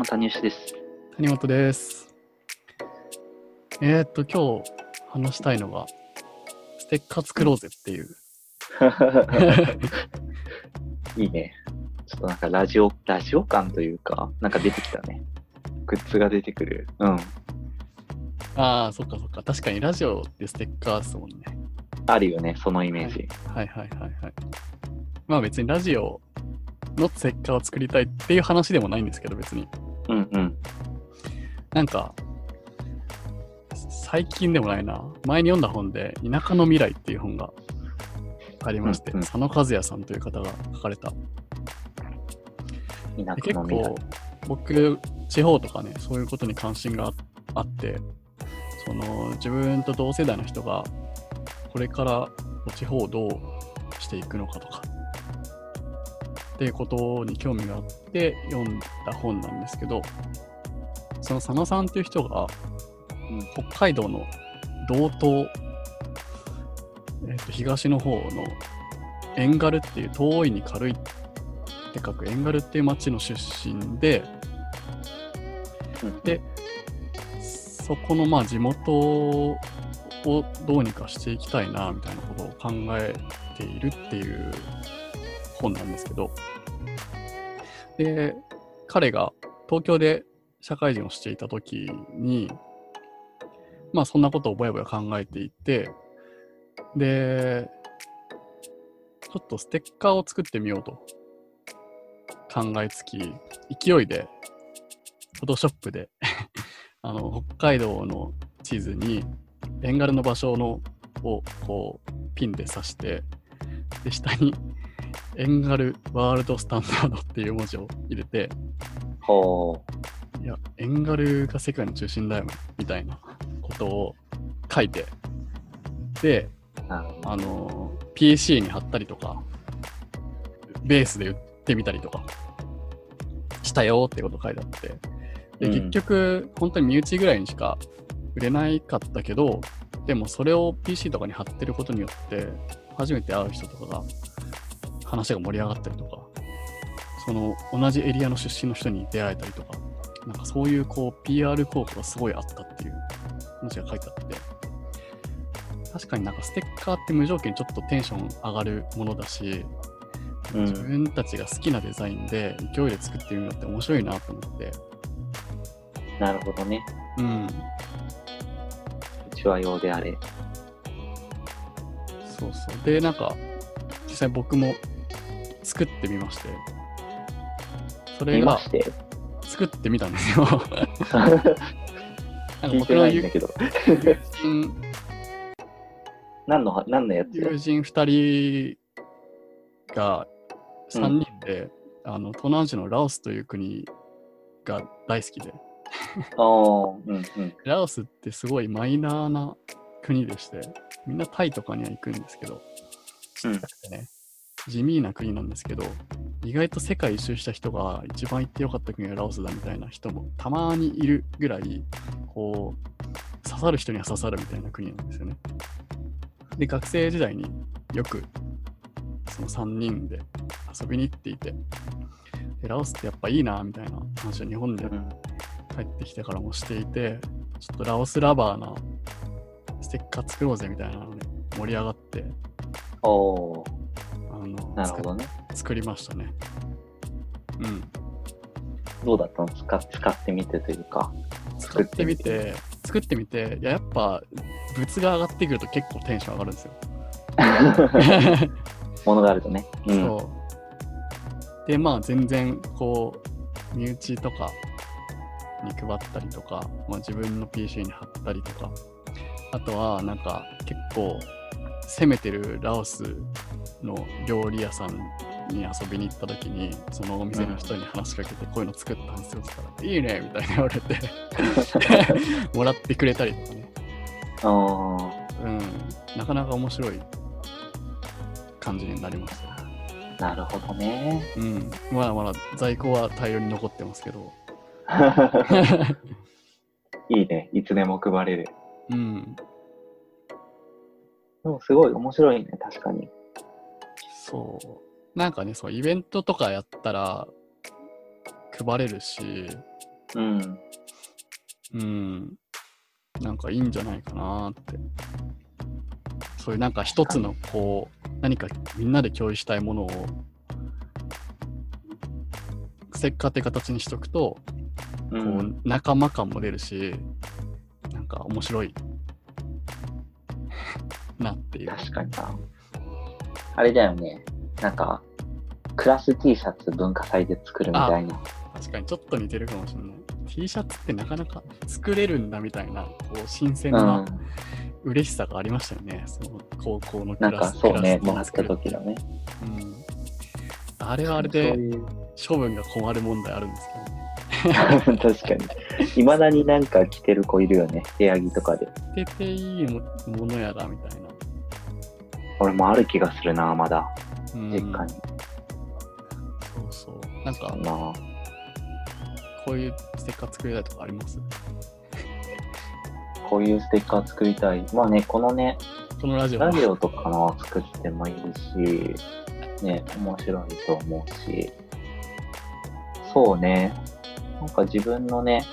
も谷吉です。谷本です。えー、っと、今日話したいのが、ステッカー作ろうぜっていう。いいね。ちょっとなんかラジオ、ラジオ感というか、なんか出てきたね。グッズが出てくる。うん。ああ、そっかそっか。確かにラジオってステッカーですもんね。あるよね、そのイメージ。はいはいはいはい。まあ別にラジオのステッカーを作りたいっていう話でもないんですけど、別に。うんうん。なんか、最近でもないな。前に読んだ本で、田舎の未来っていう本がありまして、うんうん佐野和也さんという方が書かれた。結構。僕地方とかねそういうことに関心がああってその自分と同世代の人がこれから地方をどうしていくのかとかっていうことに興味があって読んだ本なんですけどその佐野さんっていう人がうん北海道の道東、えっと東の方の遠軽っていう遠いに軽いって書く遠軽っていう町の出身で、うんでそこのまあ地元をどうにかしていきたいなみたいなことを考えているっていう本なんですけど。で彼が東京で社会人をしていた時にまあそんなことをぼやぼや考えていてでちょっとステッカーを作ってみようと考えつき、勢いで、フォトショップで あの、北海道の地図に、ベンガルの場所のをこう、ピンで刺して、で、下に、エンガルワールドスタンダードっていう文字を入れて、ほいや、エンガルが世界の中心だよ、みたいなことを書いて、で。あの、PC に貼ったりとか、ベースで売ってみたりとか、したよってこと書いてあって、で、うん結局、本当に身内ぐらいにしか売れないかったけど、でもそれを PC とかに貼ってることによって、初めて会う人とかが、話が盛り上がったりとか、その同じエリアの出身の人に出会えたりとか、なんかそういうこう PR 効果がすごいあったっていう話が書いてあって、確かになんかステッカーって無条件にちょっとテンション上がるものだし、うん自分たちが好きなデザインで勢いで作ってみるのって面白いなと思って、なるほどね。うん、うちは用であれ。そうそう。で、なんか、実際僕も作ってみまして、それが。作ってみたんですよ。なんの友。人何の、何のやつ？友人2人が3人で、あの東南アジアのラオスという国が大好きで、ああ、うんうん。ラオスってすごいマイナーな国でして、みんなタイとかには行くんですけど、うんね、地味な国なんですけど、意外と世界一周した人が一番行ってよかった国がラオスだみたいな人もたまにいるぐらい、こう、刺さる人には刺さるみたいな国なんですよね。で、学生時代によくその3人で遊びに行っていて、でラオスってやっぱいいなみたいな話を日本でうん帰ってきてからもしていて、ちょっとラオスラバーなステッカー作ろうぜみたいなので盛り上がって、なるほどね。作作りましたね。うん。どうだったの？使使ってみてというか。作ってみて、作ってみて、いや、やっぱ物が上がってくると結構テンション上がるんですよ。ものがあるとね。うん。そう。で、まあ全然こう、身内とかに配ったりとか、まあ、自分の PC に貼ったりとか、あとはなんか結構攻めてるラオスの料理屋さんに遊びに行った時に、そのお店の人に話しかけて、こういうの作ったんですよって言ったら、いいねみたいな言われて、もらってくれたりとかね。ああ、うん。なかなか面白い感じになりました。なるほどね。うん。まだまだ在庫は大量に残ってますけど。いいね。いつでも配れる。うん。でもすごい面白いね、確かに。そう。なんかね、そう、イベントとかやったら配れるし、うん。うん、なんかいいんじゃないかなって。そういうなんか一つのこう、何かみんなで共有したいものを、ステッカーって形にしとくと、う。こうん仲間感も出るし、なんか面白い なっていう。確かにな。あれだよね。なんか、クラス T シャツ文化祭で作るみたいな。確かにちょっと似てるかもしれない。T シャツってなかなか作れるんだみたいな、こう新鮮う。なん嬉しさがありましたよね。その高校のクなんラスかそうね、クラもらった時のね。うん。あれはあれでそういう処分が困る問題あるんですけどね。確かに。いまだになんか着てる子いるよね。部屋着とかで。捨てていいもものやらみたいな。俺もある気がするな、まだ。うん、実家に。そうそう。なんか、なこういうステッカー作りたいとかあります？こういうステッカー作りたい。まあね、このね、このラジオラジオとかの作ってもいいし、ね、面白いと思うし、そうね、なんか自分のね、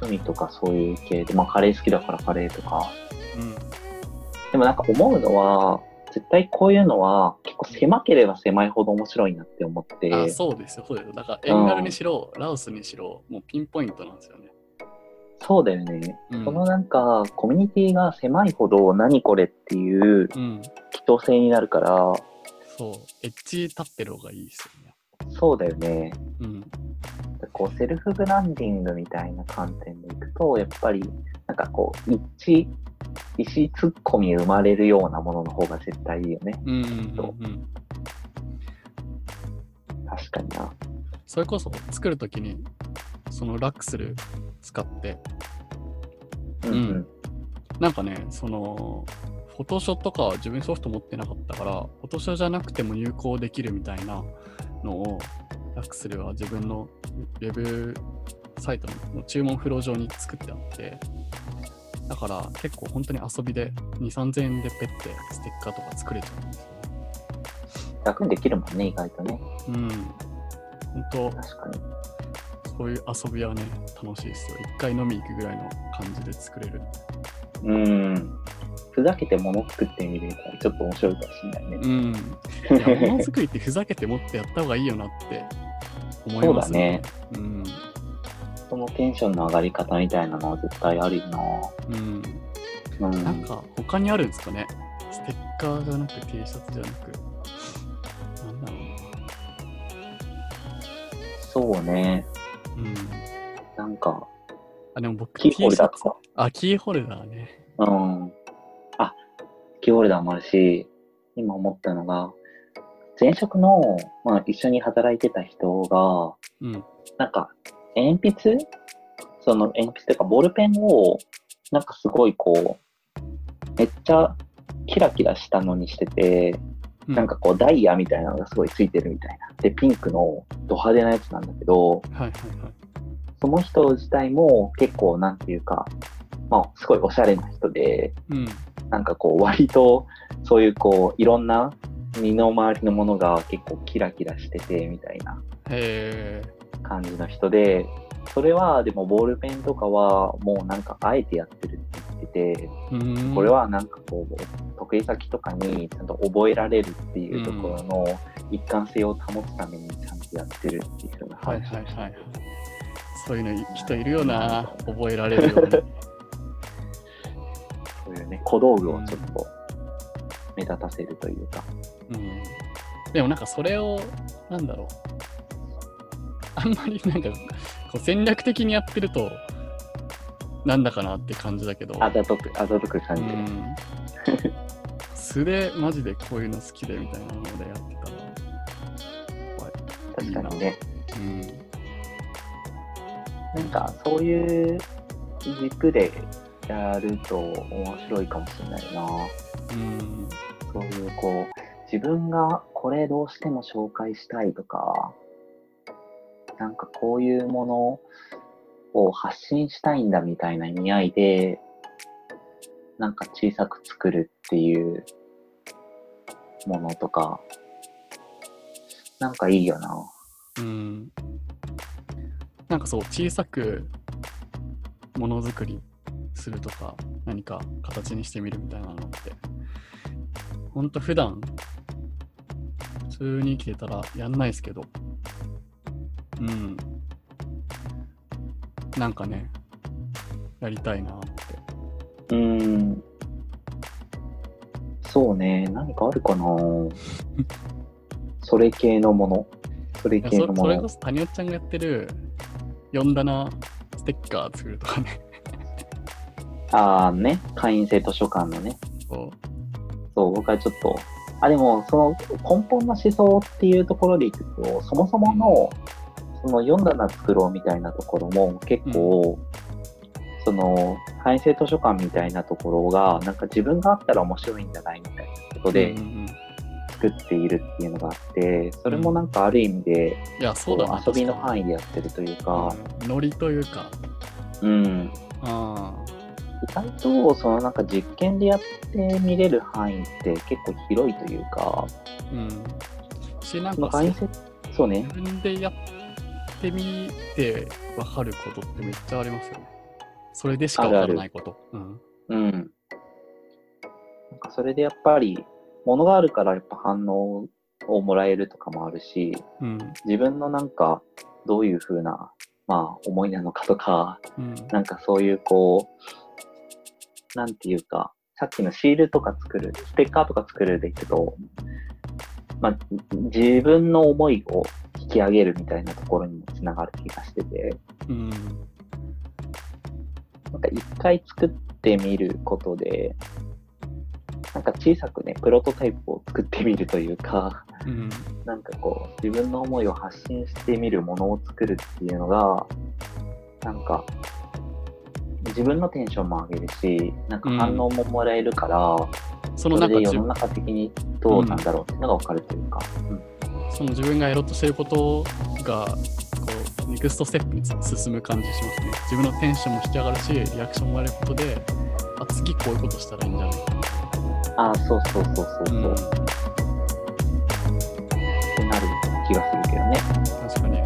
趣味とかそういう系で、まあカレー好きだからカレーとか、うん。でもなんか思うのは、絶対こういうのは結構狭ければ狭いほど面白いなって思って、あ、そうですよ、そうですよ。だから、エンガルにしろ、ラオスにしろ、もうピンポイントなんですよね。そうだよね。うんこのなんかコミュニティが狭いほど何これっていううん。希少性になるから、そう。エッジ立ってる方がいいですよね。そうだよね。うん。こうセルフブランディングみたいな観点でいくと、やっぱりなんかこう、一致、意思ツッコミ生まれるようなものの方が絶対いいよね。うんうんうんうん。確かにな。それこそ作るときに、そのラックスル使って、うんうん。なんかね、その、フォトショーとかは自分ソフト持ってなかったから、フォトショーじゃなくても入稿できるみたいなのを、ラックスルは自分のウェブサイトの注文フロー上に作ってあって、だから結構本当に遊びで2、3000円でペッてステッカーとか作れちゃうんですよね。楽にできるもんね、意外とね。うん。本確かに。当、そういう遊びはね、楽しいですよ。一回飲み行くぐらいの感じで作れる。うん。ふざけて物作ってみるみたいな、ちょっと面白いかもしれないね。うん。ものづくりってふざけてもっとやった方がいいよなって思いますね。うん。そのテンションの上がり方みたいなのは絶対あるようん。な。うん。なんか、他にあるんですかねステッカーじゃなく T シャツじゃなく。なんだろそうね。うな。うん。なんか、あ、でも僕、キーホルダーとか。あ、キーホルダーね。うん。あ、キーホルダーもあるし、今思ったのが、前職の、まあ、一緒に働いてた人が、うん。なんか、鉛筆？その鉛筆っていうか、ボールペンを、なんかすごいこう、めっちゃキラキラしたのにしてて、うんなんかこうダイヤみたいなのがすごいついてるみたいな。で、ピンクのド派手なやつなんだけど、はいはいはい。その人自体も結構なんていうか、まあすごいおしゃれな人で、うん。なんかこう割とそういうこういろんな身の回りのものが結構キラキラしててみたいなへえ。感じの人で、それはでもボールペンとかはもうなんかあえてやってるって言ってて。これはなんかこう得意先とかにちゃんと覚えられるっていうところの一貫性を保つためにちゃんとやってるっていうふうなはい話をしてはいはいはい。そういうの人いるよな。覚えられるように。そういうね、小道具をちょっと目立たせるというか。うん。でもなんかそれを、なんだろう。あんまりなんか、こう戦略的にやってると、なんだかなって感じだけど。あざとく、あざとく感うじる。ん。素でマジでこういうの好きでみたいなのでやってたら、いいな確かにね。うん。なんかそういう軸でやると面白いかもしれないな。うん。そういうこう、自分がこれどうしても紹介したいとか、なんかこういうものを発信したいんだみたいな意味合いで、なんか小さく作るっていうものとか、なんかいいよな。うん。なんかそう、小さくものづくりするとか、何か形にしてみるみたいなのって、ほんと普段、普通に生きてたらやんないですけど、うん。なんかね、やりたいなって。うーん。そうね、何かあるかな それ系のもの。それ系のものそそれこ。そ谷尾ちゃんがやってる4棚ステッカー作るとかね。ああね、会員制図書館のね。そうそう、僕はちょっと、あ、でも、その根本の思想っていうところでいくと、そもそもの、その読んだな作ろうみたいなところも結構、その、会員制図書館みたいなところが、なんか自分があったら面白いんじゃないみたいなことでうんうん作っているっていうのがあって、それもなんかある意味で、いや、そうだね。遊びの範囲囲でやってるというか、ノリというか、うん、あ意外とそのなんか実験でやってみれる範囲って結構広いというか、ーうん。し、なんかそうね。自、分でやってみて分かることってめっちゃありますよね。それでしか分からないこと。うん。うん。なんかそれでやっぱり、ものがあるからやっぱ反応をもらえるとかもあるし、うん。自分のなんかどういう風な、まあ思いなのかとか、うん。なんかそういうこう、なんていうか、さっきのシールとか作る、ステッカーとか作るでいくと、まあ、自分の思いを引き上げるみたいなところにもつながる気がしてて、うん。なんか一回作ってみることで、なんか小さくね、プロトタイプを作ってみるというか、うん。なんかこう、自分の思いを発信してみるものを作るっていうのが、なんか、自分のテンションも上げるし、なんか反応ももらえるから、そのそれで世の中的にどうなんだろうっていうのが分かるというか、うんその自分がやろうとしてることが、こう、ネクストステップに進む感じしますね。自分のテンションも引き上がるし、リアクションもらえることで、あ、次こういうことしたらいいんじゃないかああ、そうそうそうそうそう、な。うん。ってなる気がするけどね。確かに。